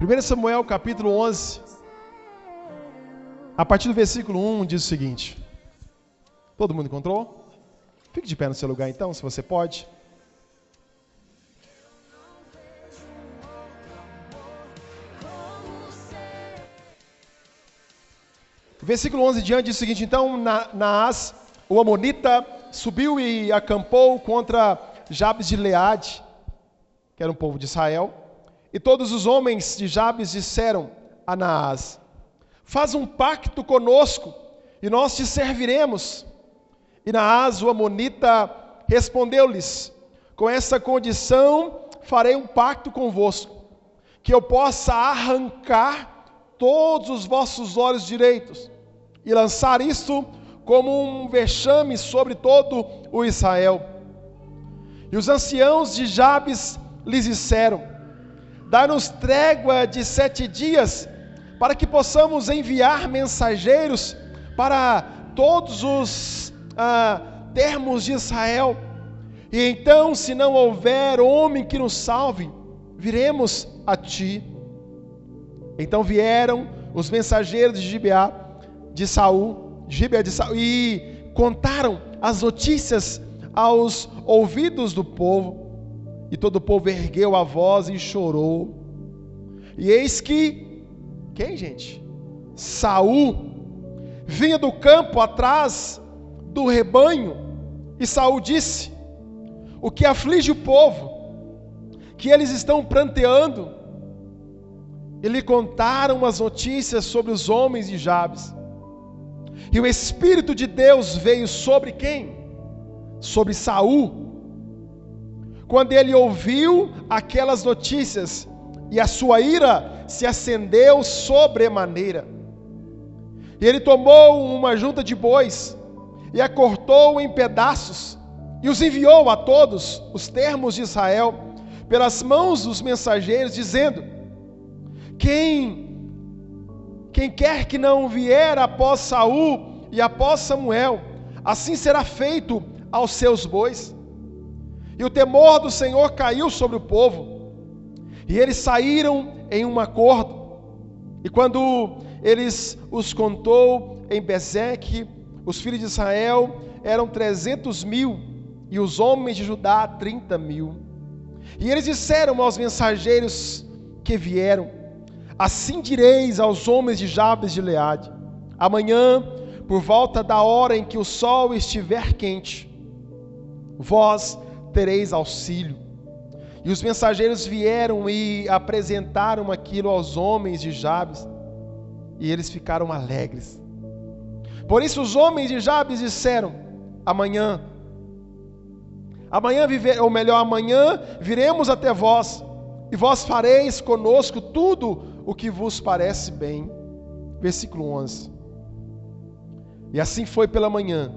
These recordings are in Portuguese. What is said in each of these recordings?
1 Samuel capítulo 11, a partir do versículo 1 diz o seguinte: Todo mundo encontrou? Fique de pé no seu lugar então, se você pode. Versículo 11 diante diz o seguinte: Então Naas, o Amonita, subiu e acampou contra Jabes de Leade, que era um povo de Israel. E todos os homens de Jabes disseram a Naás: Faz um pacto conosco e nós te serviremos. E Naás, o Amonita, respondeu-lhes: Com essa condição farei um pacto convosco, que eu possa arrancar todos os vossos olhos direitos e lançar isto como um vexame sobre todo o Israel. E os anciãos de Jabes lhes disseram: Dá-nos trégua de sete dias, para que possamos enviar mensageiros para todos os ah, termos de Israel. E então, se não houver homem que nos salve, viremos a ti. Então vieram os mensageiros de Gibeá de Saul, Gibeá de Saul, e contaram as notícias aos ouvidos do povo. E todo o povo ergueu a voz e chorou. E eis que quem, gente? Saul vinha do campo atrás do rebanho, e Saul disse: O que aflige o povo, que eles estão pranteando, e lhe contaram as notícias sobre os homens de Jabes. E o Espírito de Deus veio sobre quem? Sobre Saul quando ele ouviu aquelas notícias, e a sua ira se acendeu sobremaneira. E ele tomou uma junta de bois e a cortou em pedaços e os enviou a todos os termos de Israel pelas mãos dos mensageiros, dizendo: Quem quem quer que não vier após Saul e após Samuel, assim será feito aos seus bois. E o temor do Senhor caiu sobre o povo. E eles saíram em um acordo. E quando eles os contou em Bezeque, os filhos de Israel eram trezentos mil, e os homens de Judá trinta mil. E eles disseram aos mensageiros que vieram: Assim direis aos homens de Jabes de Leade: Amanhã, por volta da hora em que o sol estiver quente, vós tereis auxílio. E os mensageiros vieram e apresentaram aquilo aos homens de Jabes, e eles ficaram alegres. Por isso os homens de Jabes disseram: Amanhã, amanhã viver, ou melhor, amanhã viremos até vós, e vós fareis conosco tudo o que vos parece bem. Versículo 11. E assim foi pela manhã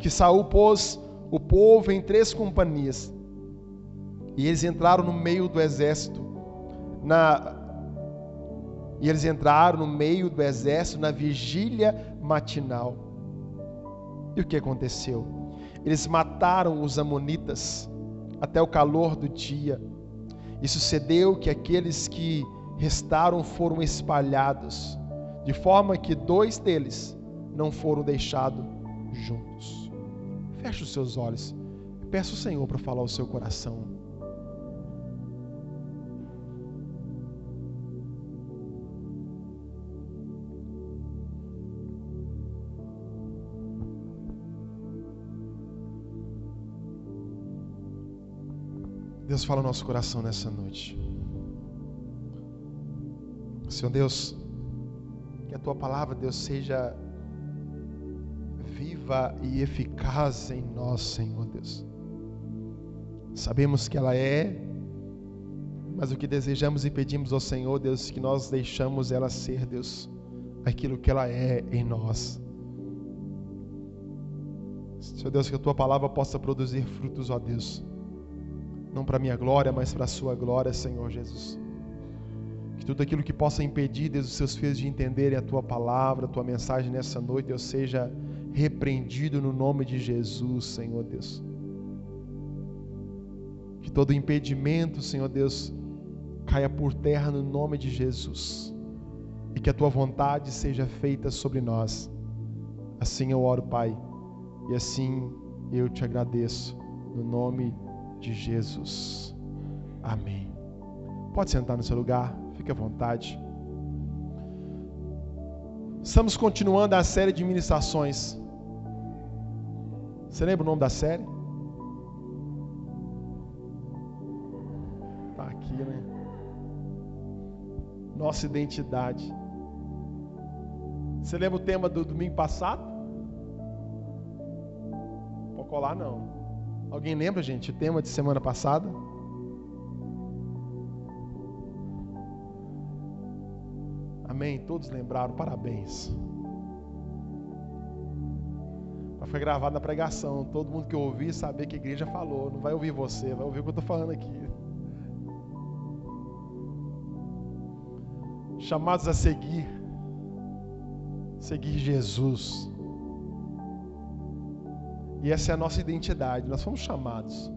que Saul pôs o povo em três companhias. E eles entraram no meio do exército. Na e eles entraram no meio do exército na vigília matinal. E o que aconteceu? Eles mataram os amonitas até o calor do dia. E sucedeu que aqueles que restaram foram espalhados, de forma que dois deles não foram deixados juntos. Feche os seus olhos. Peça o Senhor para falar o seu coração. Deus fala no nosso coração nessa noite. Senhor Deus, que a tua palavra, Deus, seja viva e eficaz em nós, Senhor Deus. Sabemos que ela é, mas o que desejamos e pedimos ao Senhor, Deus, que nós deixamos ela ser, Deus, aquilo que ela é em nós. Senhor Deus, que a tua palavra possa produzir frutos, ó Deus, não para minha glória, mas para a sua glória, Senhor Jesus. Que tudo aquilo que possa impedir, Deus, os seus filhos de entenderem a tua palavra, a tua mensagem nessa noite, Deus, seja repreendido no nome de Jesus, Senhor Deus. Que todo impedimento, Senhor Deus, caia por terra no nome de Jesus e que a tua vontade seja feita sobre nós. Assim eu oro, Pai, e assim eu te agradeço, no nome de Jesus. Amém. Pode sentar no seu lugar, fique à vontade. Estamos continuando a série de ministrações. Você lembra o nome da série? Tá aqui, né? Nossa identidade. Você lembra o tema do domingo passado? Pode colar não. Alguém lembra, gente, o tema de semana passada? Amém. Todos lembraram. Parabéns. Foi gravado na pregação. Todo mundo que ouvir saber que a igreja falou. Não vai ouvir você, vai ouvir o que eu estou falando aqui. Chamados a seguir. Seguir Jesus. E essa é a nossa identidade. Nós fomos chamados.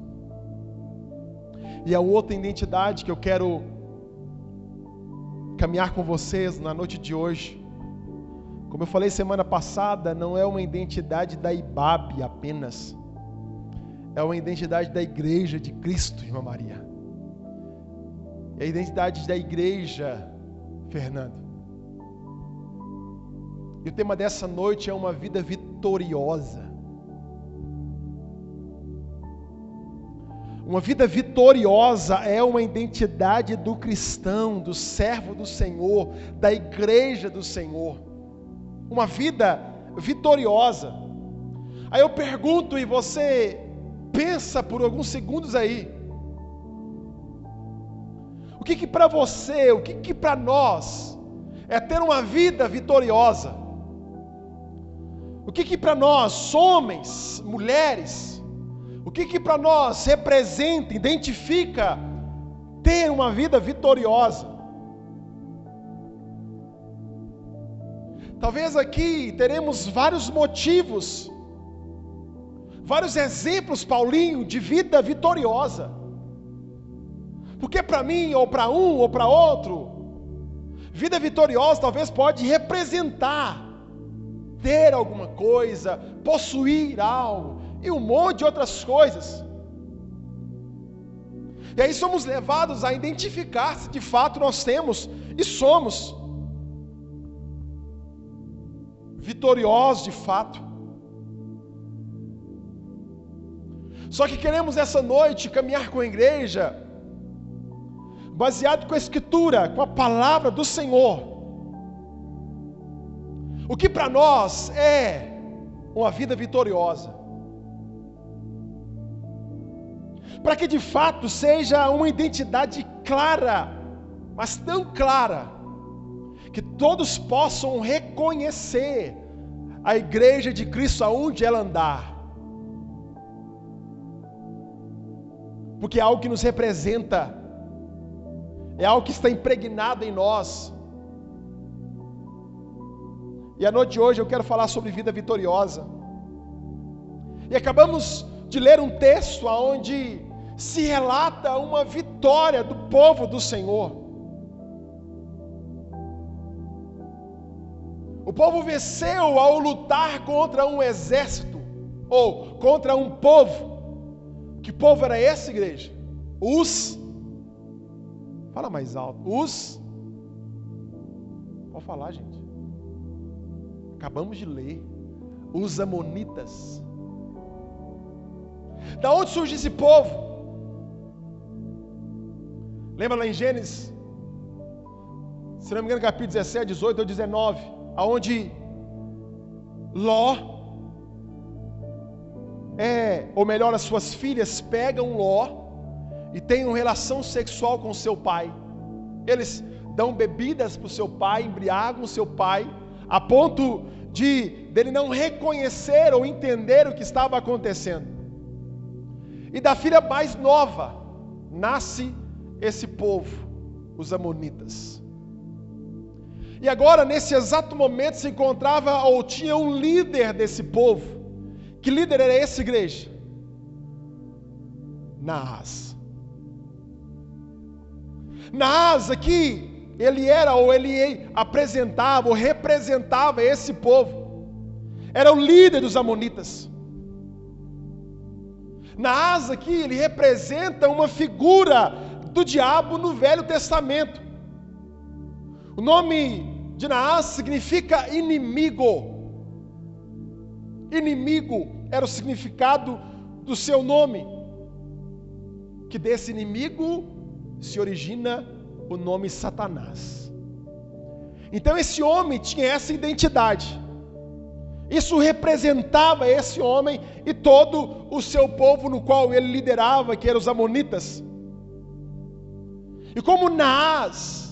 E a outra identidade que eu quero caminhar com vocês na noite de hoje. Como eu falei semana passada, não é uma identidade da IBAB apenas. É uma identidade da igreja de Cristo, irmã Maria. É a identidade da igreja, Fernando. E o tema dessa noite é uma vida vitoriosa. Uma vida vitoriosa é uma identidade do cristão, do servo do Senhor, da igreja do Senhor. Uma vida vitoriosa. Aí eu pergunto e você pensa por alguns segundos aí. O que que para você, o que que para nós é ter uma vida vitoriosa? O que que para nós, homens, mulheres, o que que para nós representa, identifica ter uma vida vitoriosa? Talvez aqui teremos vários motivos, vários exemplos, Paulinho, de vida vitoriosa. Porque para mim, ou para um, ou para outro, vida vitoriosa talvez pode representar ter alguma coisa, possuir algo, e um monte de outras coisas. E aí somos levados a identificar se de fato nós temos e somos vitoriosos de fato. Só que queremos essa noite caminhar com a igreja, baseado com a Escritura, com a palavra do Senhor. O que para nós é uma vida vitoriosa. para que de fato seja uma identidade clara, mas tão clara, que todos possam reconhecer a igreja de Cristo aonde ela andar. Porque é algo que nos representa, é algo que está impregnado em nós. E a noite de hoje eu quero falar sobre vida vitoriosa. E acabamos de ler um texto onde se relata uma vitória do povo do Senhor. O povo venceu ao lutar contra um exército, ou contra um povo. Que povo era esse, igreja? Os. Fala mais alto. Os. Pode falar, gente. Acabamos de ler. Os Amonitas. Da onde surge esse povo? Lembra lá em Gênesis? Se não me engano, capítulo 17, 18 ou 19, aonde Ló é, ou melhor, as suas filhas pegam Ló e têm uma relação sexual com seu pai. Eles dão bebidas para o seu pai, embriagam o seu pai, a ponto de dele não reconhecer ou entender o que estava acontecendo. E da filha mais nova nasce esse povo, os Amonitas. E agora, nesse exato momento, se encontrava ou tinha um líder desse povo. Que líder era essa igreja? Naas. Naás aqui, ele era ou ele apresentava ou representava esse povo. Era o líder dos amonitas. Naás aqui, ele representa uma figura do diabo no Velho Testamento. O nome de Naás significa inimigo. Inimigo era o significado do seu nome. Que desse inimigo se origina o nome Satanás. Então esse homem tinha essa identidade. Isso representava esse homem e todo o seu povo no qual ele liderava, que eram os amonitas. E como Naás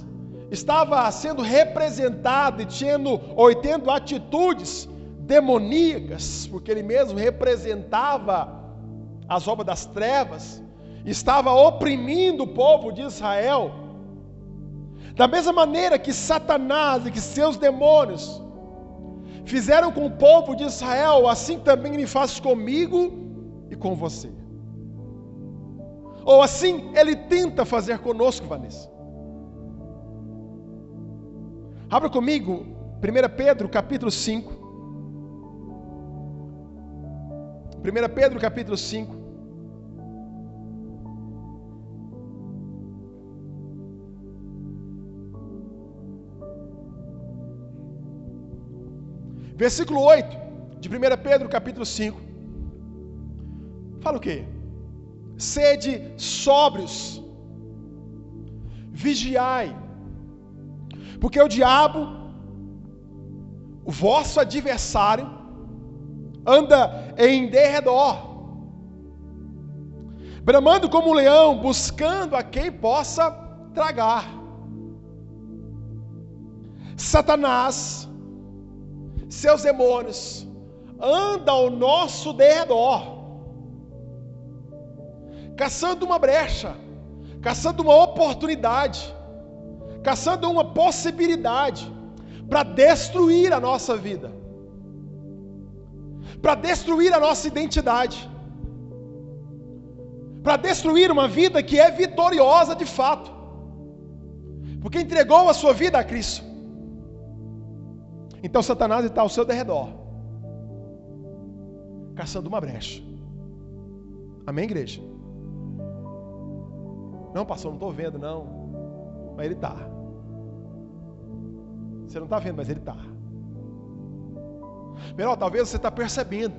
estava sendo representado e tendo, ou tendo atitudes demoníacas, porque ele mesmo representava as obras das trevas, estava oprimindo o povo de Israel. Da mesma maneira que Satanás e que seus demônios fizeram com o povo de Israel, assim também ele faz comigo e com você. Ou assim ele tenta fazer conosco, Vanessa. Abra comigo 1 Pedro capítulo 5. 1 Pedro capítulo 5. Versículo 8 de 1 Pedro capítulo 5. Fala o quê? Sede sóbrios, vigiai, porque o diabo, o vosso adversário, anda em derredor, bramando como um leão, buscando a quem possa tragar. Satanás, seus demônios, andam ao nosso derredor, caçando uma brecha, caçando uma oportunidade, caçando uma possibilidade para destruir a nossa vida, para destruir a nossa identidade, para destruir uma vida que é vitoriosa de fato, porque entregou a sua vida a Cristo. Então Satanás está ao seu derredor, caçando uma brecha. Amém, igreja? Não, pastor, não estou vendo, não. Mas ele está. Você não está vendo, mas ele está. Melhor, talvez você está percebendo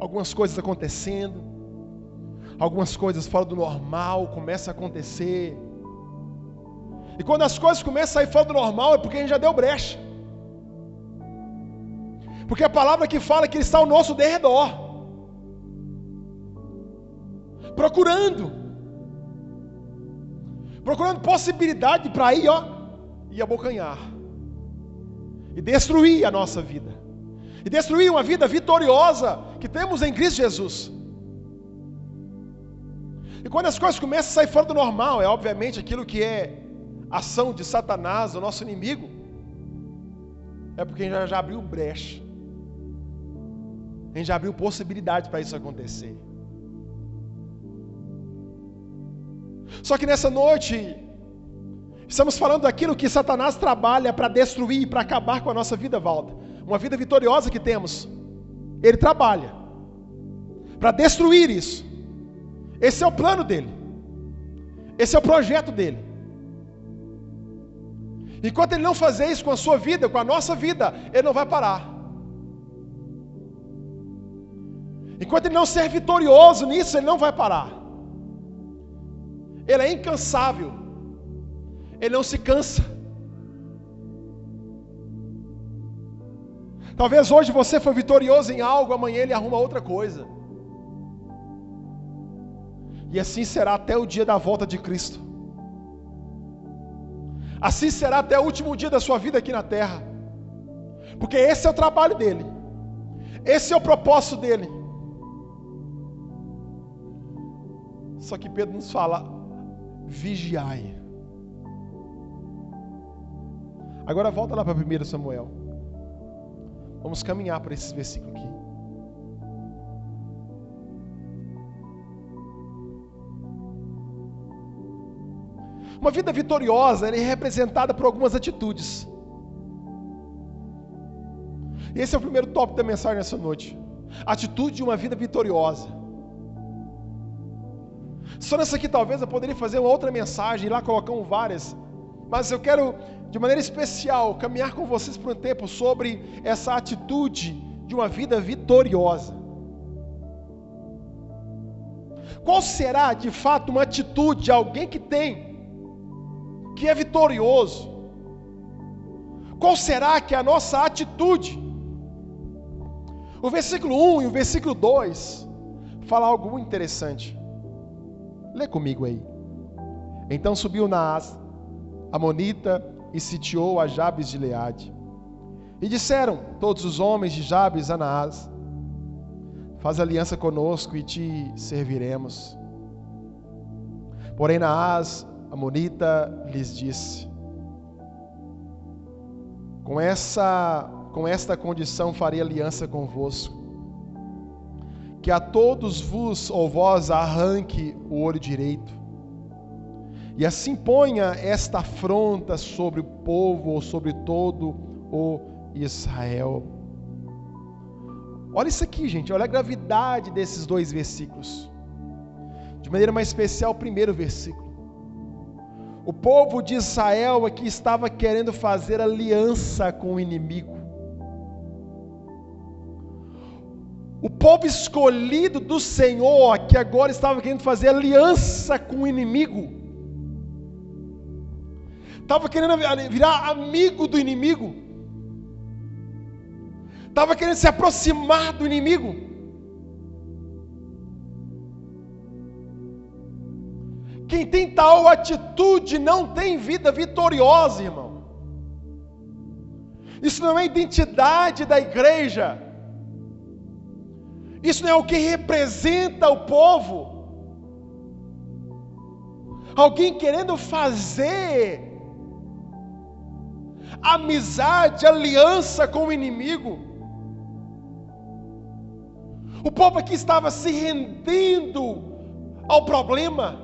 algumas coisas acontecendo, algumas coisas fora do normal começam a acontecer. E quando as coisas começam a sair fora do normal é porque a gente já deu brecha. Porque a palavra que fala que ele está ao nosso derredor. Procurando. Procurando possibilidade para ir, ó, e abocanhar. E destruir a nossa vida. E destruir uma vida vitoriosa que temos em Cristo Jesus. E quando as coisas começam a sair fora do normal, é obviamente aquilo que é ação de Satanás, o nosso inimigo, é porque a gente já abriu brecha. A gente já abriu possibilidade para isso acontecer. Só que nessa noite, estamos falando daquilo que Satanás trabalha para destruir, para acabar com a nossa vida, Valda. Uma vida vitoriosa que temos. Ele trabalha para destruir isso. Esse é o plano dele. Esse é o projeto dele. Enquanto ele não fazer isso com a sua vida, com a nossa vida, ele não vai parar. Enquanto ele não ser vitorioso nisso, ele não vai parar. Ele é incansável. Ele não se cansa. Talvez hoje você foi vitorioso em algo, amanhã ele arruma outra coisa. E assim será até o dia da volta de Cristo. Assim será até o último dia da sua vida aqui na terra. Porque esse é o trabalho dele. Esse é o propósito dele. Só que Pedro nos fala: vigiai. Agora volta lá para 1 Samuel. Vamos caminhar para esse versículo aqui. Uma vida vitoriosa é representada por algumas atitudes. Esse é o primeiro tópico da mensagem nessa noite. Atitude de uma vida vitoriosa. Só nessa aqui talvez eu poderia fazer uma outra mensagem, lá colocamos várias. Mas eu quero, de maneira especial, caminhar com vocês por um tempo sobre essa atitude de uma vida vitoriosa. Qual será de fato uma atitude de alguém que tem, que é vitorioso? Qual será que é a nossa atitude? O versículo 1 e o versículo 2 fala algo muito interessante. Lê comigo aí. Então subiu Naás, Amonita, e sitiou a Jabes de Leade. E disseram todos os homens de Jabes a Naás: Faz aliança conosco e te serviremos. Porém, Naás, Amonita, lhes disse: Com essa com esta condição farei aliança convosco, que a todos vos ou vós arranque o olho direito, e assim ponha esta afronta sobre o povo ou sobre todo o Israel. Olha isso aqui, gente, olha a gravidade desses dois versículos. De maneira mais especial, o primeiro versículo. O povo de Israel aqui estava querendo fazer aliança com o inimigo. O povo escolhido do Senhor, que agora estava querendo fazer aliança com o inimigo, estava querendo virar amigo do inimigo, estava querendo se aproximar do inimigo. Quem tem tal atitude não tem vida vitoriosa, irmão. Isso não é identidade da igreja. Isso não é o que representa o povo. Alguém querendo fazer amizade, aliança com o inimigo. O povo aqui estava se rendendo ao problema.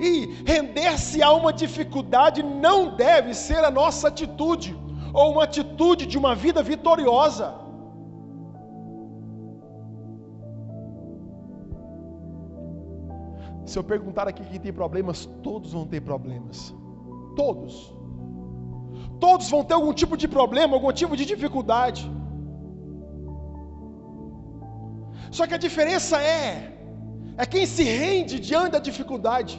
E render-se a uma dificuldade não deve ser a nossa atitude, ou uma atitude de uma vida vitoriosa. Se eu perguntar aqui quem tem problemas, todos vão ter problemas. Todos. Todos vão ter algum tipo de problema, algum tipo de dificuldade. Só que a diferença é é quem se rende diante da dificuldade.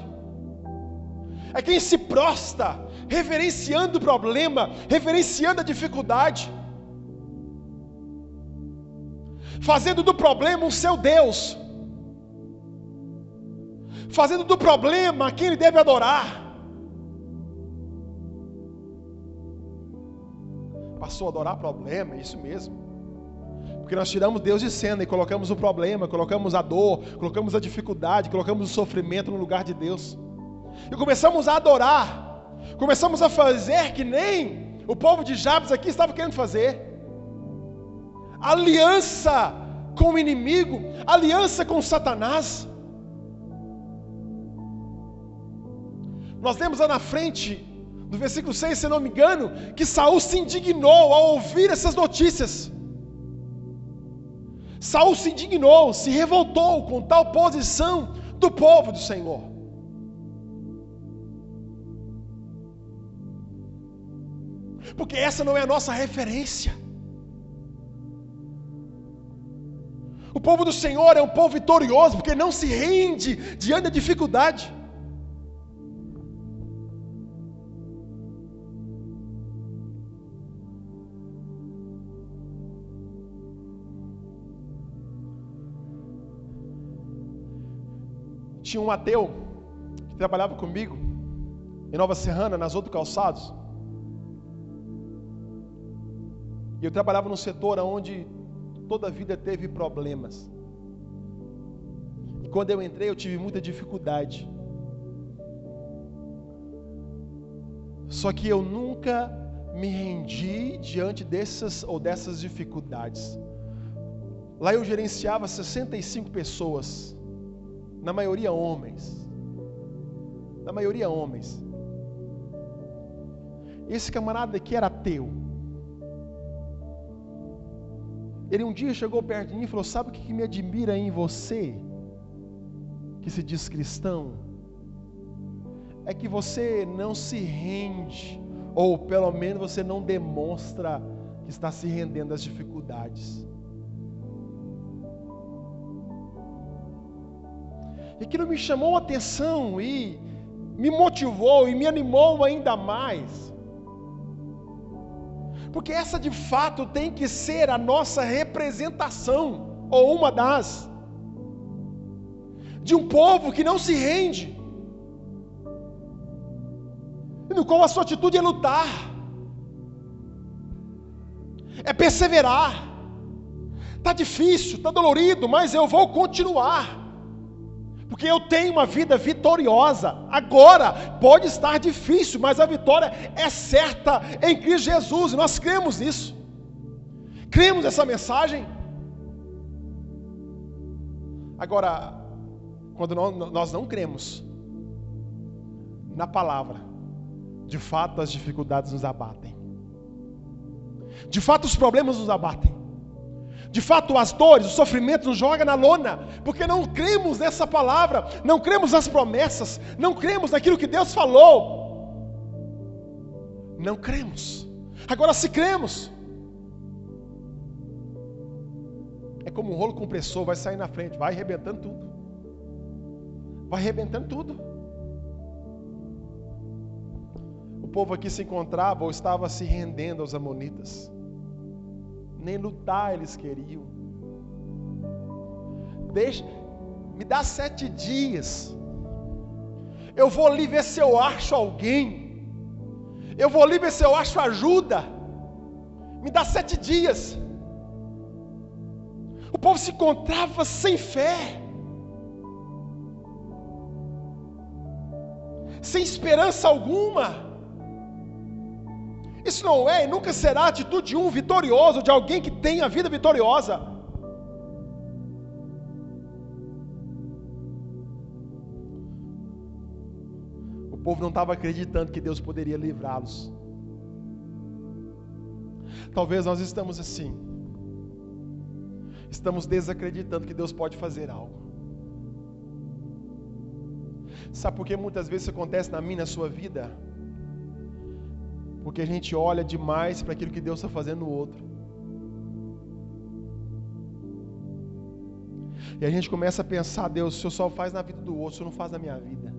É quem se prosta, reverenciando o problema, reverenciando a dificuldade. Fazendo do problema o seu Deus fazendo do problema quem ele deve adorar. Passou a adorar problema, é isso mesmo. Porque nós tiramos Deus de cena e colocamos o problema, colocamos a dor, colocamos a dificuldade, colocamos o sofrimento no lugar de Deus. E começamos a adorar, começamos a fazer que nem o povo de Jabes aqui estava querendo fazer. Aliança com o inimigo, aliança com Satanás. Nós lemos lá na frente, no versículo 6, se não me engano, que Saul se indignou ao ouvir essas notícias. Saul se indignou, se revoltou com tal posição do povo do Senhor. Porque essa não é a nossa referência. O povo do Senhor é um povo vitorioso, porque não se rende diante da dificuldade. Tinha um ateu que trabalhava comigo em Nova Serrana, nas outros calçados. E eu trabalhava num setor onde toda a vida teve problemas. E quando eu entrei, eu tive muita dificuldade. Só que eu nunca me rendi diante dessas ou dessas dificuldades. Lá eu gerenciava 65 pessoas na maioria homens. na maioria homens. Esse camarada aqui era ateu. Ele um dia chegou perto de mim e falou: Sabe o que me admira em você, que se diz cristão? É que você não se rende, ou pelo menos você não demonstra que está se rendendo às dificuldades. E aquilo me chamou a atenção e me motivou e me animou ainda mais. Porque essa de fato tem que ser a nossa representação, ou uma das, de um povo que não se rende, no qual a sua atitude é lutar, é perseverar. Está difícil, está dolorido, mas eu vou continuar porque eu tenho uma vida vitoriosa. Agora, pode estar difícil, mas a vitória é certa em Cristo Jesus, e nós cremos nisso. Cremos nessa mensagem. Agora, quando nós não cremos na palavra, de fato as dificuldades nos abatem. De fato os problemas nos abatem. De fato, as dores, o sofrimento nos joga na lona, porque não cremos nessa palavra, não cremos nas promessas, não cremos naquilo que Deus falou. Não cremos. Agora, se cremos, é como um rolo compressor, vai sair na frente, vai arrebentando tudo. Vai arrebentando tudo. O povo aqui se encontrava ou estava se rendendo aos amonitas nem lutar eles queriam. Deixa, me dá sete dias. Eu vou ali ver se eu acho alguém. Eu vou ali ver se eu acho ajuda. Me dá sete dias. O povo se encontrava sem fé, sem esperança alguma. Isso não é e nunca será a atitude de um vitorioso, de alguém que tem a vida vitoriosa. O povo não estava acreditando que Deus poderia livrá-los. Talvez nós estamos assim. Estamos desacreditando que Deus pode fazer algo. Sabe por que muitas vezes isso acontece na minha, na sua vida? Porque a gente olha demais para aquilo que Deus está fazendo no outro. E a gente começa a pensar, Deus, o Senhor só faz na vida do outro, o Senhor não faz na minha vida.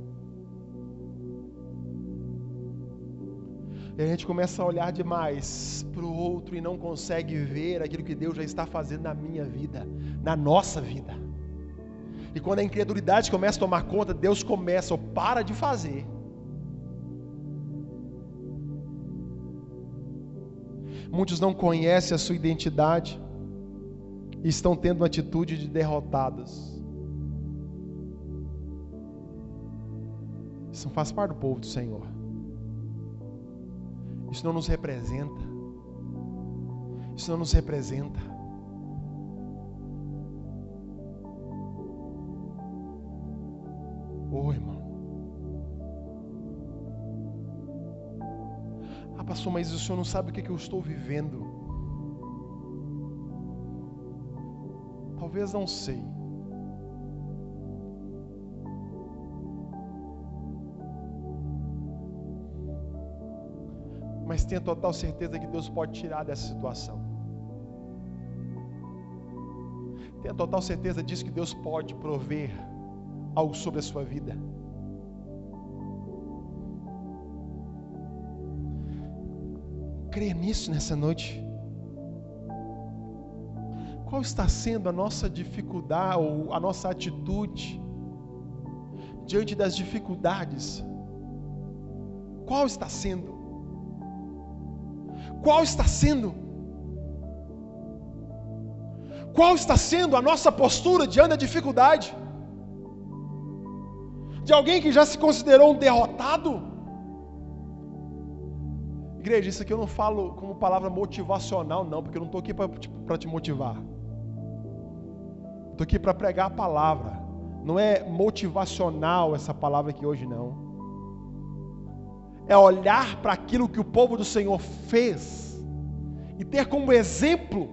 E a gente começa a olhar demais para o outro e não consegue ver aquilo que Deus já está fazendo na minha vida, na nossa vida. E quando a incredulidade começa a tomar conta, Deus começa ou para de fazer Muitos não conhecem a sua identidade e estão tendo uma atitude de derrotados. Isso não faz parte do povo do Senhor. Isso não nos representa. Isso não nos representa. Oh, irmão. Pastor, mas o senhor não sabe o que, que eu estou vivendo. Talvez não sei. Mas tenha total certeza que Deus pode tirar dessa situação. Tenha total certeza disso que Deus pode prover algo sobre a sua vida. Crer nisso nessa noite? Qual está sendo a nossa dificuldade ou a nossa atitude diante das dificuldades? Qual está sendo? Qual está sendo? Qual está sendo a nossa postura diante da dificuldade? De alguém que já se considerou um derrotado? Igreja, isso aqui eu não falo como palavra motivacional, não, porque eu não estou aqui para tipo, te motivar. Estou aqui para pregar a palavra. Não é motivacional essa palavra aqui hoje, não. é olhar para aquilo que o povo do Senhor fez e ter como exemplo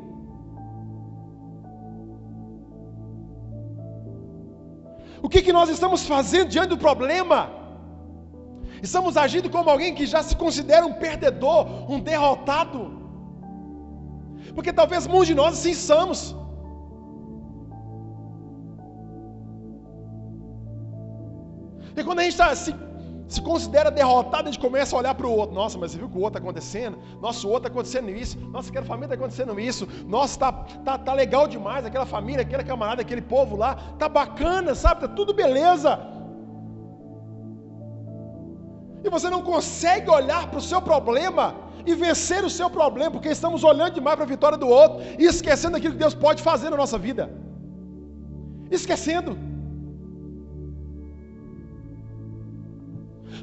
o que, que nós estamos fazendo diante do problema. Estamos agindo como alguém que já se considera um perdedor, um derrotado. Porque talvez muitos de nós assim somos. E quando a gente está se, se considera derrotado, a gente começa a olhar para o outro. Nossa, mas você viu que o outro está acontecendo? Nossa, o outro está acontecendo isso. Nossa, aquela família está acontecendo isso. Nossa, tá, tá, tá legal demais. Aquela família, aquele camarada, aquele povo lá. Tá bacana, sabe? Tá tudo beleza. E você não consegue olhar para o seu problema e vencer o seu problema, porque estamos olhando demais para a vitória do outro e esquecendo aquilo que Deus pode fazer na nossa vida. Esquecendo.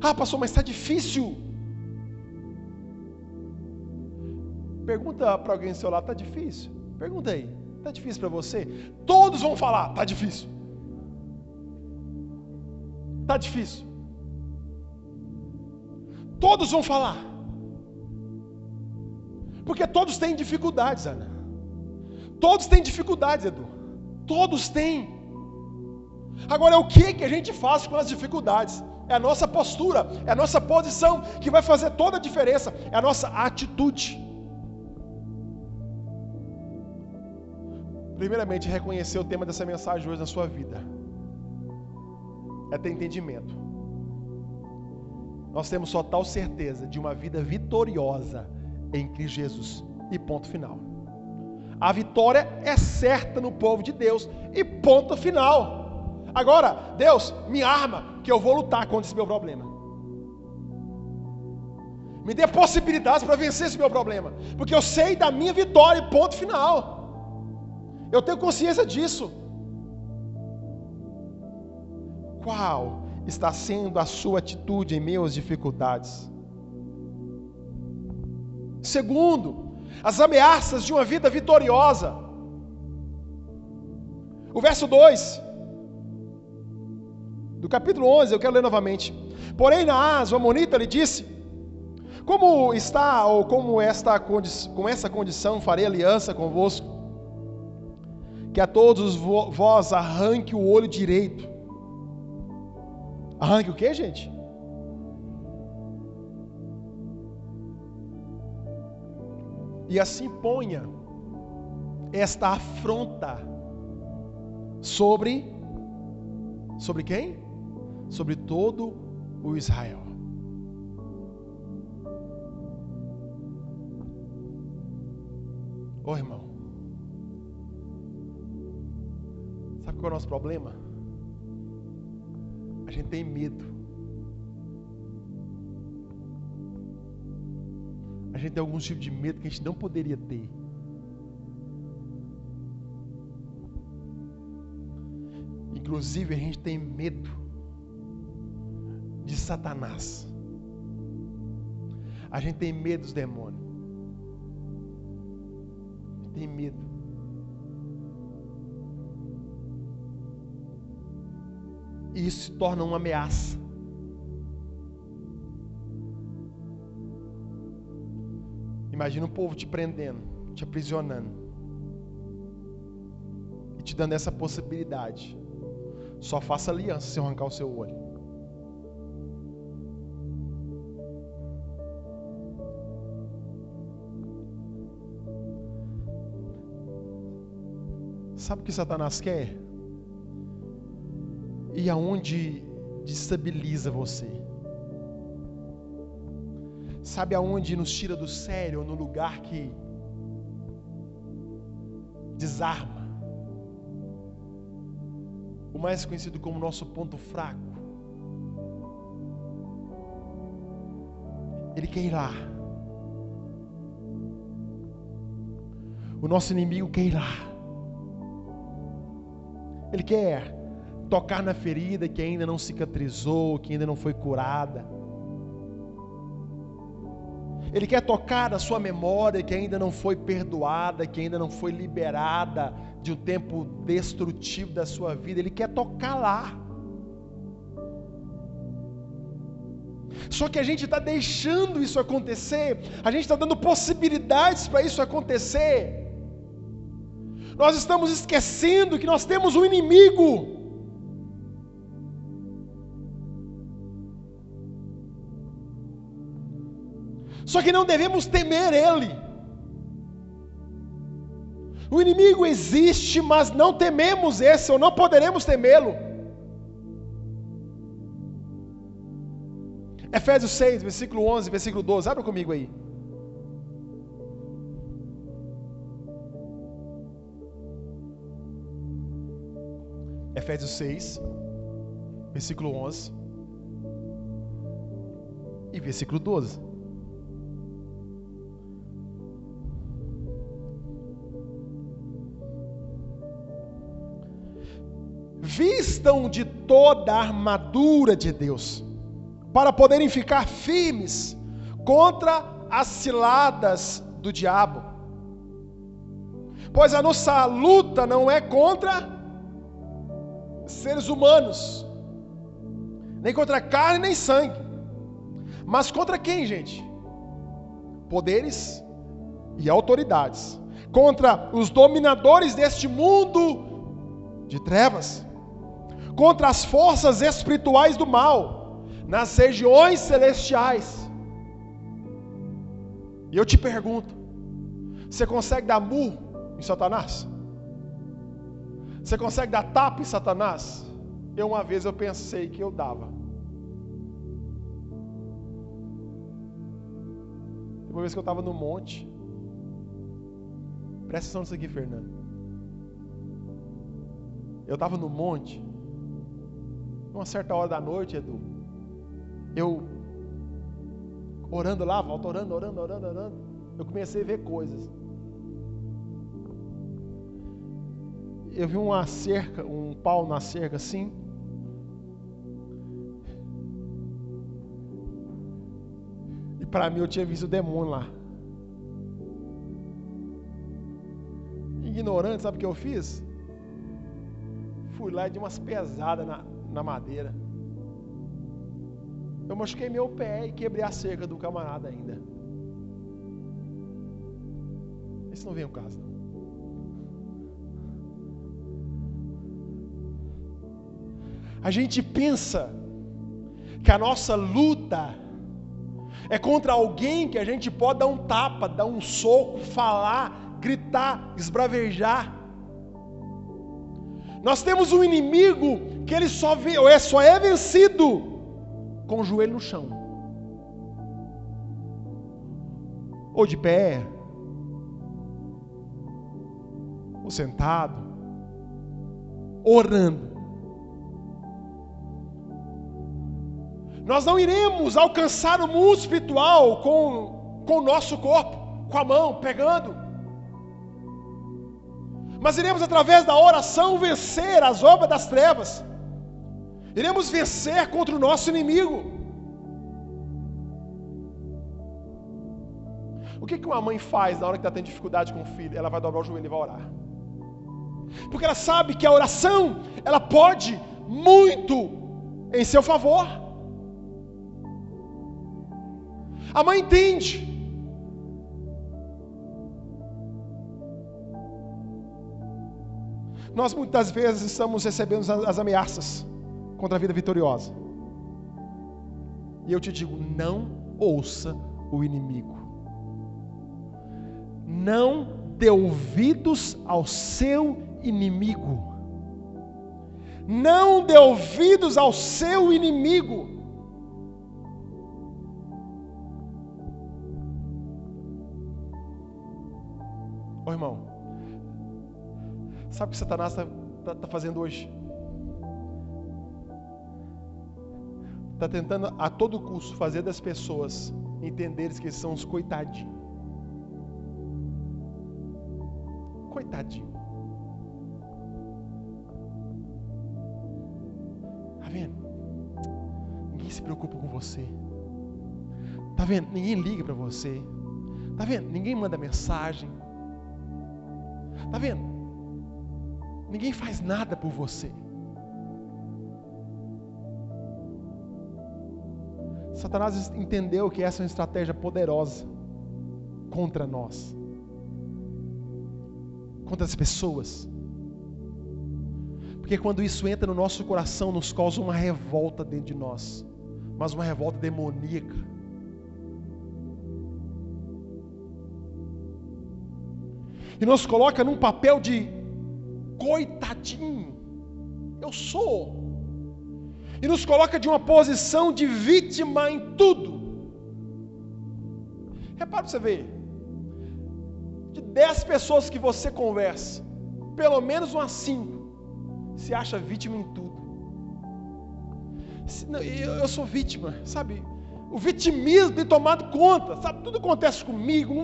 Ah, pastor, mas está difícil. Pergunta para alguém do seu lado, está difícil? Pergunta aí, está difícil para você? Todos vão falar, está difícil. Está difícil. Todos vão falar. Porque todos têm dificuldades, Ana. Todos têm dificuldades, Edu. Todos têm. Agora, o que, que a gente faz com as dificuldades? É a nossa postura, é a nossa posição que vai fazer toda a diferença, é a nossa atitude. Primeiramente, reconhecer o tema dessa mensagem hoje na sua vida. É ter entendimento. Nós temos total certeza de uma vida vitoriosa em Cristo Jesus. E ponto final. A vitória é certa no povo de Deus. E ponto final. Agora, Deus, me arma, que eu vou lutar contra esse meu problema. Me dê possibilidades para vencer esse meu problema. Porque eu sei da minha vitória, ponto final. Eu tenho consciência disso. Qual está sendo a sua atitude em meio às dificuldades? Segundo, as ameaças de uma vida vitoriosa. O verso 2 do capítulo 11, eu quero ler novamente. Porém, Naás, o Amonita, lhe disse: Como está, ou como esta, com essa condição farei aliança convosco, que a todos vós arranque o olho direito. Arranque o que, gente? E assim ponha esta afronta sobre sobre quem? sobre todo o Israel. Ô oh, irmão, sabe qual é o nosso problema? A gente tem medo. A gente tem algum tipo de medo que a gente não poderia ter. Inclusive, a gente tem medo de Satanás. A gente tem medo dos demônios. A gente tem medo. E isso se torna uma ameaça. Imagina um povo te prendendo, te aprisionando. E te dando essa possibilidade. Só faça aliança se eu arrancar o seu olho. Sabe o que Satanás quer? E aonde destabiliza você. Sabe aonde nos tira do sério, no lugar que desarma. O mais conhecido como nosso ponto fraco. Ele quer ir lá. O nosso inimigo quer ir lá. Ele quer tocar na ferida que ainda não cicatrizou, que ainda não foi curada. Ele quer tocar na sua memória que ainda não foi perdoada, que ainda não foi liberada de um tempo destrutivo da sua vida. Ele quer tocar lá. Só que a gente está deixando isso acontecer, a gente está dando possibilidades para isso acontecer. Nós estamos esquecendo que nós temos um inimigo. Só que não devemos temer ele. O inimigo existe, mas não tememos esse, ou não poderemos temê-lo. Efésios 6, versículo 11, versículo 12, abra comigo aí. Efésios 6, versículo 11 e versículo 12. Vistam de toda a armadura de Deus, para poderem ficar firmes contra as ciladas do diabo. Pois a nossa luta não é contra seres humanos, nem contra carne nem sangue, mas contra quem, gente? Poderes e autoridades, contra os dominadores deste mundo de trevas contra as forças espirituais do mal nas regiões celestiais. E eu te pergunto: você consegue dar murro em Satanás? Você consegue dar tapa em Satanás? Eu uma vez eu pensei que eu dava. Uma vez que eu estava no monte. Presta atenção nisso aqui, Fernando. Eu estava no monte uma certa hora da noite, Edu, eu orando lá, volta orando, orando, orando, orando, eu comecei a ver coisas. Eu vi uma cerca, um pau na cerca assim. E para mim eu tinha visto o demônio lá. Ignorante, sabe o que eu fiz? Fui lá e dei umas pesadas na, na madeira. Eu machuquei meu pé e quebrei a cerca do camarada ainda. Isso não vem ao caso. A gente pensa que a nossa luta é contra alguém que a gente pode dar um tapa, dar um soco, falar, gritar, esbravejar. Nós temos um inimigo que ele só, é, só é vencido com o joelho no chão. Ou de pé, ou sentado, orando. Nós não iremos alcançar o mundo espiritual com, com o nosso corpo, com a mão, pegando mas iremos através da oração vencer as obras das trevas. Iremos vencer contra o nosso inimigo. O que, uma mãe faz na hora que está tendo dificuldade com o filho? Ela vai dobrar o joelho e vai orar. Porque ela sabe que a oração, ela pode muito em seu favor. A mãe entende Nós muitas vezes estamos recebendo as ameaças contra a vida vitoriosa. E eu te digo: não ouça o inimigo. Não dê ouvidos ao seu inimigo. Não dê ouvidos ao seu inimigo. Irmão, Sabe o que Satanás está tá, tá fazendo hoje? Está tentando a todo custo fazer das pessoas entenderem que são os coitadinhos. Coitadinho. Tá vendo? Ninguém se preocupa com você. Tá vendo? Ninguém liga para você. Tá vendo? Ninguém manda mensagem. Tá vendo? Ninguém faz nada por você. Satanás entendeu que essa é uma estratégia poderosa contra nós, contra as pessoas. Porque quando isso entra no nosso coração, nos causa uma revolta dentro de nós, mas uma revolta demoníaca. E nos coloca num papel de coitadinho. Eu sou. E nos coloca de uma posição de vítima em tudo. Repara para você ver. De dez pessoas que você conversa, pelo menos umas cinco se acha vítima em tudo. Eu, sou vítima, sabe? O vitimismo tem tomado conta, sabe? Tudo acontece comigo.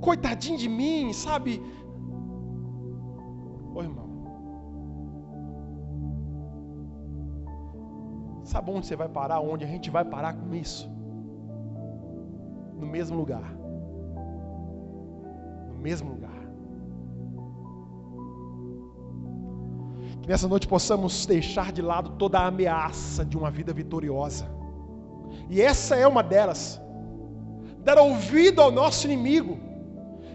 Coitadinho de mim, sabe? Sabe onde você vai parar? Onde a gente vai parar com isso? No mesmo lugar mesmo lugar. Que nessa noite possamos deixar de lado toda a ameaça de uma vida vitoriosa. E essa é uma delas. Dar ouvido ao nosso inimigo,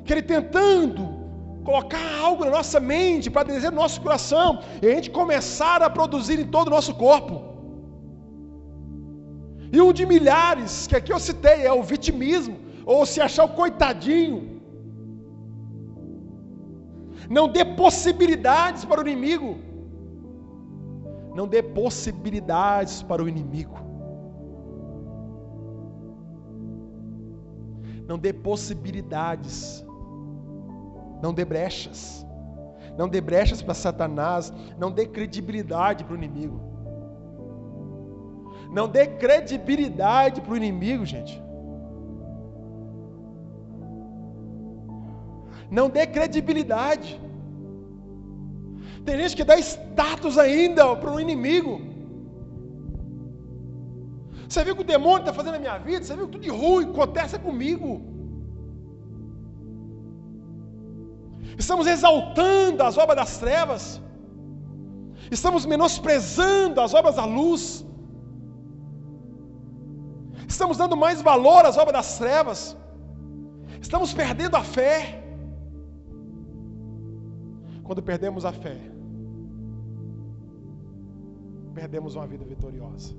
que ele tentando colocar algo na nossa mente, para dizer no nosso coração, e a gente começar a produzir em todo o nosso corpo. E um de milhares, que aqui eu citei, é o vitimismo, ou se achar o coitadinho, não dê possibilidades para o inimigo. Não dê possibilidades para o inimigo. Não dê possibilidades. Não dê brechas. Não dê brechas para Satanás. Não dê credibilidade para o inimigo. Não dê credibilidade para o inimigo, gente. Não dê credibilidade. Tem gente que dá status ainda para o inimigo. Você viu que o demônio está fazendo na minha vida? Você viu que tudo de ruim acontece comigo? Estamos exaltando as obras das trevas. Estamos menosprezando as obras da luz. Estamos dando mais valor às obras das trevas. Estamos perdendo a fé. Quando perdemos a fé, perdemos uma vida vitoriosa.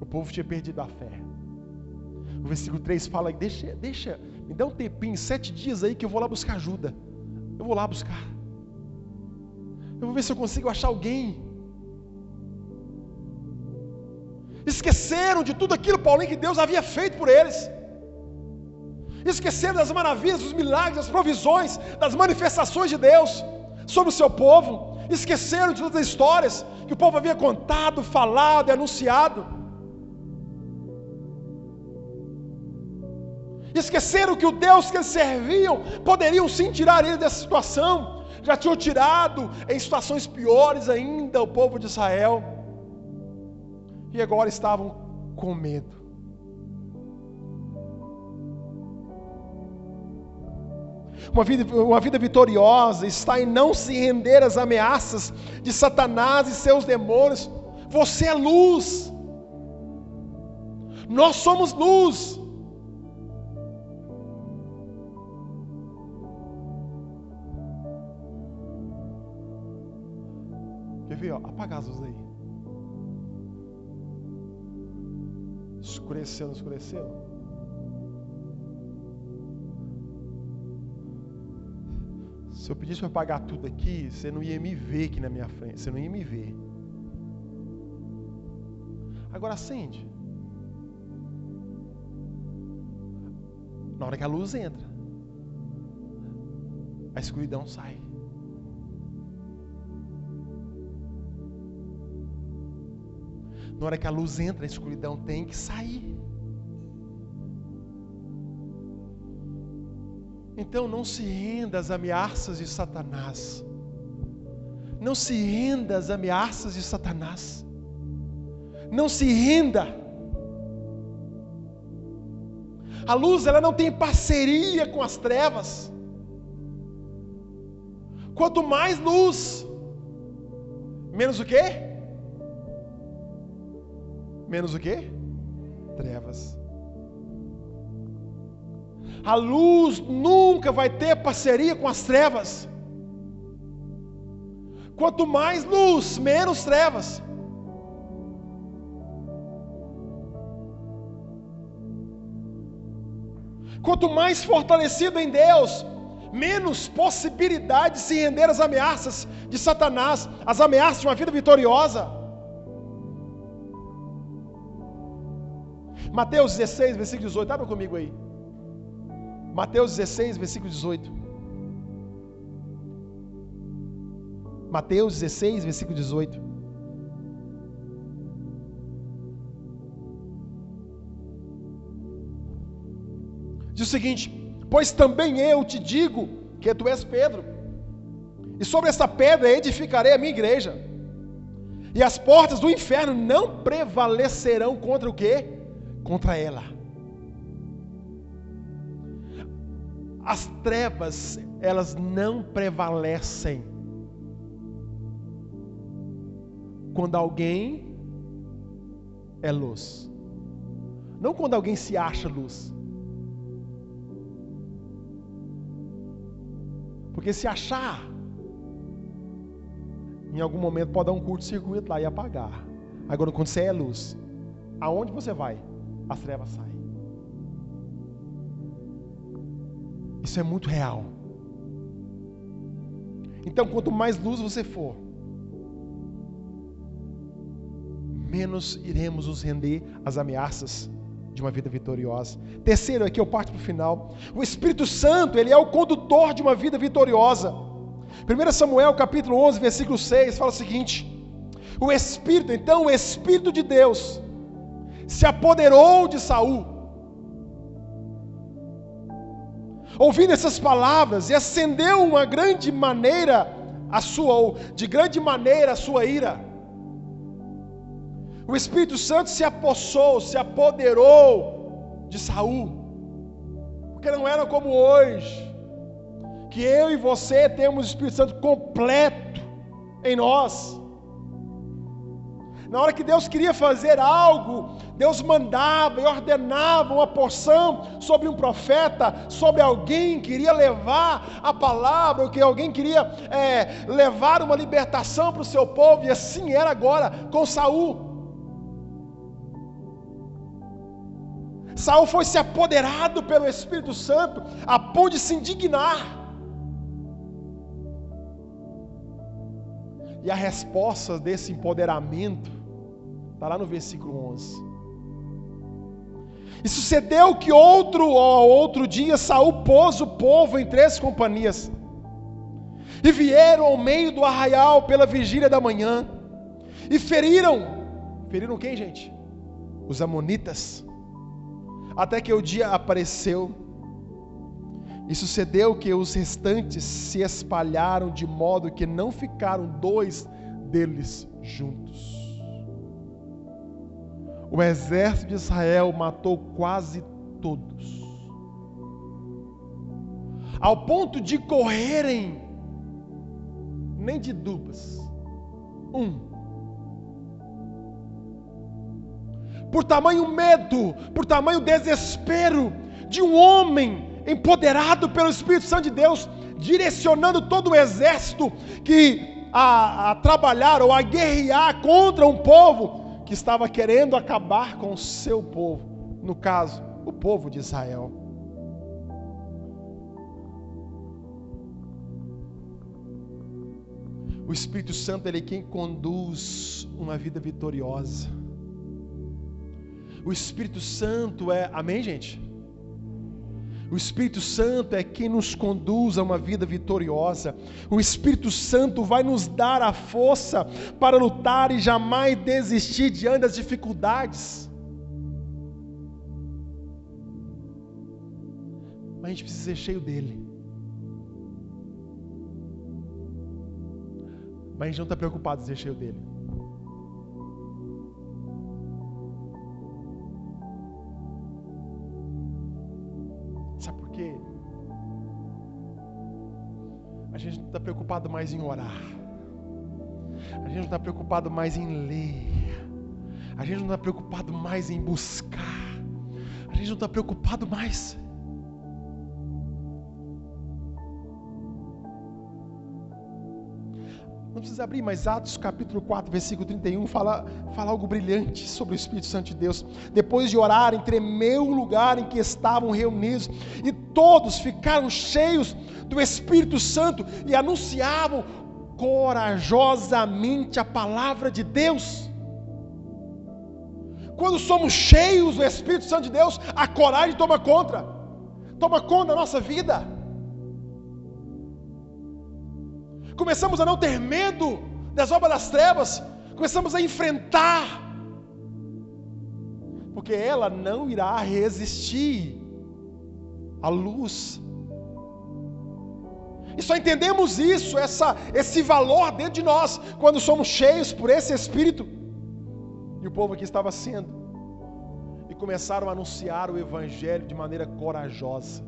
O povo tinha perdido a fé. O versículo 3 fala: deixa, deixa, me dá um tempinho, sete dias aí que eu vou lá buscar ajuda. Eu vou lá buscar. Eu vou ver se eu consigo achar alguém. Esqueceram de tudo aquilo, Paulinho, que Deus havia feito por eles esqueceram das maravilhas, dos milagres, das provisões, das manifestações de Deus sobre o seu povo, esqueceram de todas as histórias que o povo havia contado, falado e anunciado. Esqueceram que o Deus que eles serviam poderiam sim tirar eles dessa situação. Já tinham tirado em situações piores ainda o povo de Israel. E agora estavam com medo. Uma vida, uma vida vitoriosa está em não se render às ameaças de Satanás e seus demônios. Você é luz. Nós somos luz. Quer ver? Ó, as luzes aí. Escureceu, não escureceu? Se eu pedisse para pagar tudo aqui, você não ia me ver aqui na minha frente, você não ia me ver. Agora acende. Na hora que a luz entra, a escuridão sai. Na hora que a luz entra, a escuridão tem que sair. Então não se renda às ameaças de Satanás. Não se renda às ameaças de Satanás. Não se renda. A luz ela não tem parceria com as trevas. Quanto mais luz, menos o quê? Menos o quê? Trevas. A luz nunca vai ter parceria com as trevas. Quanto mais luz, menos trevas. Quanto mais fortalecido em Deus, menos possibilidade de se render às ameaças de Satanás, às ameaças de uma vida vitoriosa. Mateus 16, versículo 18, abra comigo aí. Mateus 16, versículo 18. Mateus 16, versículo 18. Diz o seguinte: Pois também eu te digo que tu és Pedro, e sobre essa pedra edificarei a minha igreja, e as portas do inferno não prevalecerão contra o que? Contra ela. As trevas, elas não prevalecem quando alguém é luz. Não quando alguém se acha luz. Porque se achar, em algum momento pode dar um curto-circuito lá e apagar. Agora, quando você é luz, aonde você vai? As trevas saem. Isso é muito real. Então, quanto mais luz você for, menos iremos nos render às ameaças de uma vida vitoriosa. Terceiro, aqui eu parto para o final. O Espírito Santo, ele é o condutor de uma vida vitoriosa. 1 Samuel capítulo 11, versículo 6, fala o seguinte: O Espírito, então o Espírito de Deus se apoderou de Saul. Ouvindo essas palavras, e acendeu uma grande maneira a sua, de grande maneira a sua ira. O Espírito Santo se apossou, se apoderou de Saul. Porque não era como hoje, que eu e você temos o Espírito Santo completo em nós. Na hora que Deus queria fazer algo, Deus mandava e ordenava uma porção sobre um profeta, sobre alguém que queria levar a palavra, que alguém queria é, levar uma libertação para o seu povo, e assim era agora com Saul. Saul foi se apoderado pelo Espírito Santo a ponto de se indignar. E a resposta desse empoderamento está lá no versículo 11. E sucedeu que outro ó, outro dia Saul pôs o povo em três companhias. E vieram ao meio do arraial pela vigília da manhã. E feriram. Feriram quem, gente? Os amonitas até que o dia apareceu. E sucedeu que os restantes se espalharam de modo que não ficaram dois deles juntos. O exército de Israel matou quase todos, ao ponto de correrem, nem de duplas, um. Por tamanho medo, por tamanho desespero de um homem empoderado pelo Espírito Santo de Deus, direcionando todo o exército que a, a trabalhar ou a guerrear contra um povo que estava querendo acabar com o seu povo, no caso, o povo de Israel. O Espírito Santo ele é quem conduz uma vida vitoriosa. O Espírito Santo é, amém, gente? O Espírito Santo é quem nos conduz a uma vida vitoriosa. O Espírito Santo vai nos dar a força para lutar e jamais desistir diante das dificuldades. Mas a gente precisa ser cheio dele. Mas a gente não está preocupado em ser cheio dele. Está preocupado mais em orar. A gente não está preocupado mais em ler. A gente não está preocupado mais em buscar. A gente não está preocupado mais. Não precisa abrir, mas Atos capítulo 4, versículo 31 fala, fala algo brilhante sobre o Espírito Santo de Deus. Depois de orarem, tremeu o lugar em que estavam reunidos, e todos ficaram cheios do Espírito Santo e anunciavam corajosamente a palavra de Deus. Quando somos cheios do Espírito Santo de Deus, a coragem toma conta, toma conta da nossa vida. Começamos a não ter medo das obras das trevas, começamos a enfrentar, porque ela não irá resistir à luz. E só entendemos isso, essa, esse valor dentro de nós, quando somos cheios por esse Espírito. E o povo aqui estava sendo. E começaram a anunciar o Evangelho de maneira corajosa.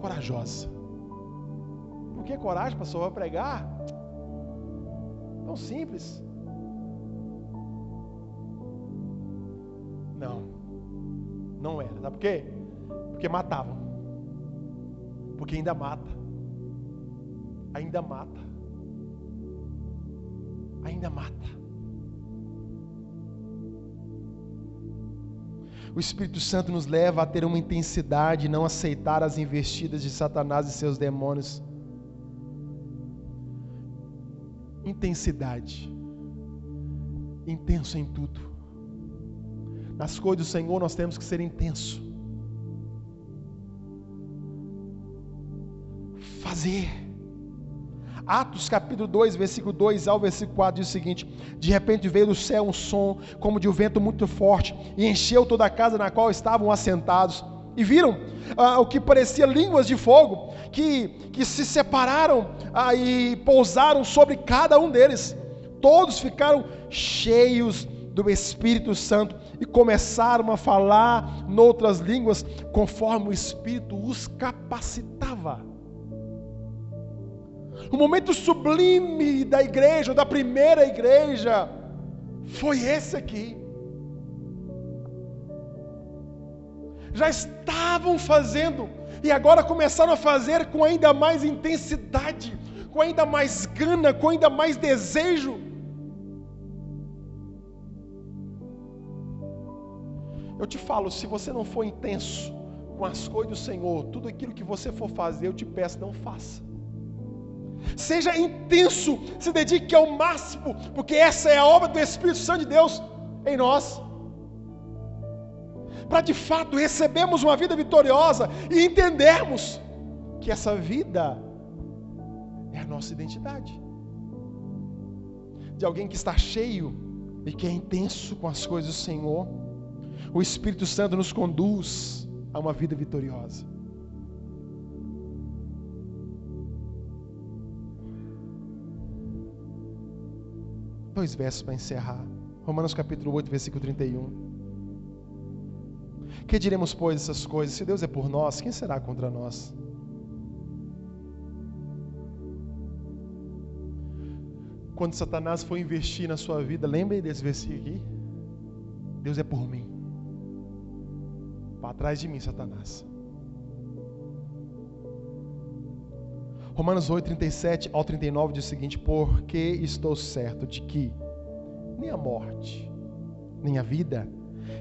Corajosa. Por que coragem, pastor? Vai pregar? Tão simples. Não. Não era. Sabe por quê? Porque matavam. Porque ainda mata. Ainda mata. Ainda mata. O Espírito Santo nos leva a ter uma intensidade, não aceitar as investidas de Satanás e seus demônios. Intensidade. Intenso em tudo. Nas coisas do Senhor nós temos que ser intenso. Fazer. Atos capítulo 2, versículo 2 ao versículo 4 diz o seguinte: De repente veio do céu um som, como de um vento muito forte, e encheu toda a casa na qual estavam assentados. E viram ah, o que parecia línguas de fogo, que, que se separaram ah, e pousaram sobre cada um deles. Todos ficaram cheios do Espírito Santo e começaram a falar noutras línguas, conforme o Espírito os capacitava. O momento sublime da igreja, da primeira igreja, foi esse aqui. Já estavam fazendo, e agora começaram a fazer com ainda mais intensidade, com ainda mais gana, com ainda mais desejo. Eu te falo, se você não for intenso com as coisas do Senhor, tudo aquilo que você for fazer, eu te peço, não faça. Seja intenso, se dedique ao máximo, porque essa é a obra do Espírito Santo de Deus em nós. Para de fato recebermos uma vida vitoriosa e entendermos que essa vida é a nossa identidade. De alguém que está cheio e que é intenso com as coisas do Senhor. O Espírito Santo nos conduz a uma vida vitoriosa. Dois versos para encerrar. Romanos capítulo 8, versículo 31. Que diremos, pois, essas coisas? Se Deus é por nós, quem será contra nós? Quando Satanás for investir na sua vida, lembre desse versículo aqui. Deus é por mim. Para trás de mim, Satanás. Romanos 8, 37 ao 39 diz o seguinte: Porque estou certo de que nem a morte, nem a vida,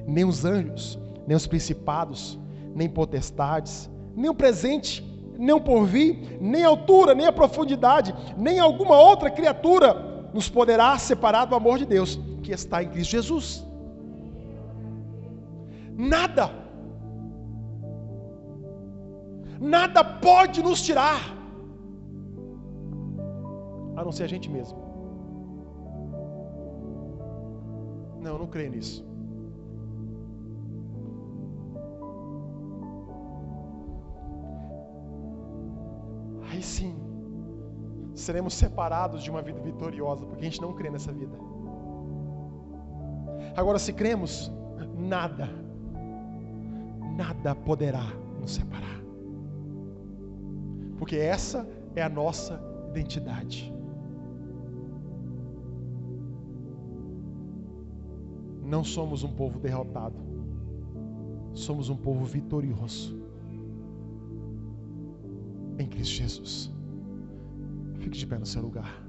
nem os anjos, nem os principados, nem potestades, nem o presente, nem o porvir, nem a altura, nem a profundidade, nem alguma outra criatura nos poderá separar do amor de Deus que está em Cristo Jesus. Nada, nada pode nos tirar a não ser a gente mesmo. Não, eu não creio nisso. Sim, seremos separados de uma vida vitoriosa, porque a gente não crê nessa vida. Agora, se cremos, nada, nada poderá nos separar. porque essa é a nossa identidade. Não somos um povo derrotado, somos um povo vitorioso em Cristo Jesus. Fique de pé no seu lugar.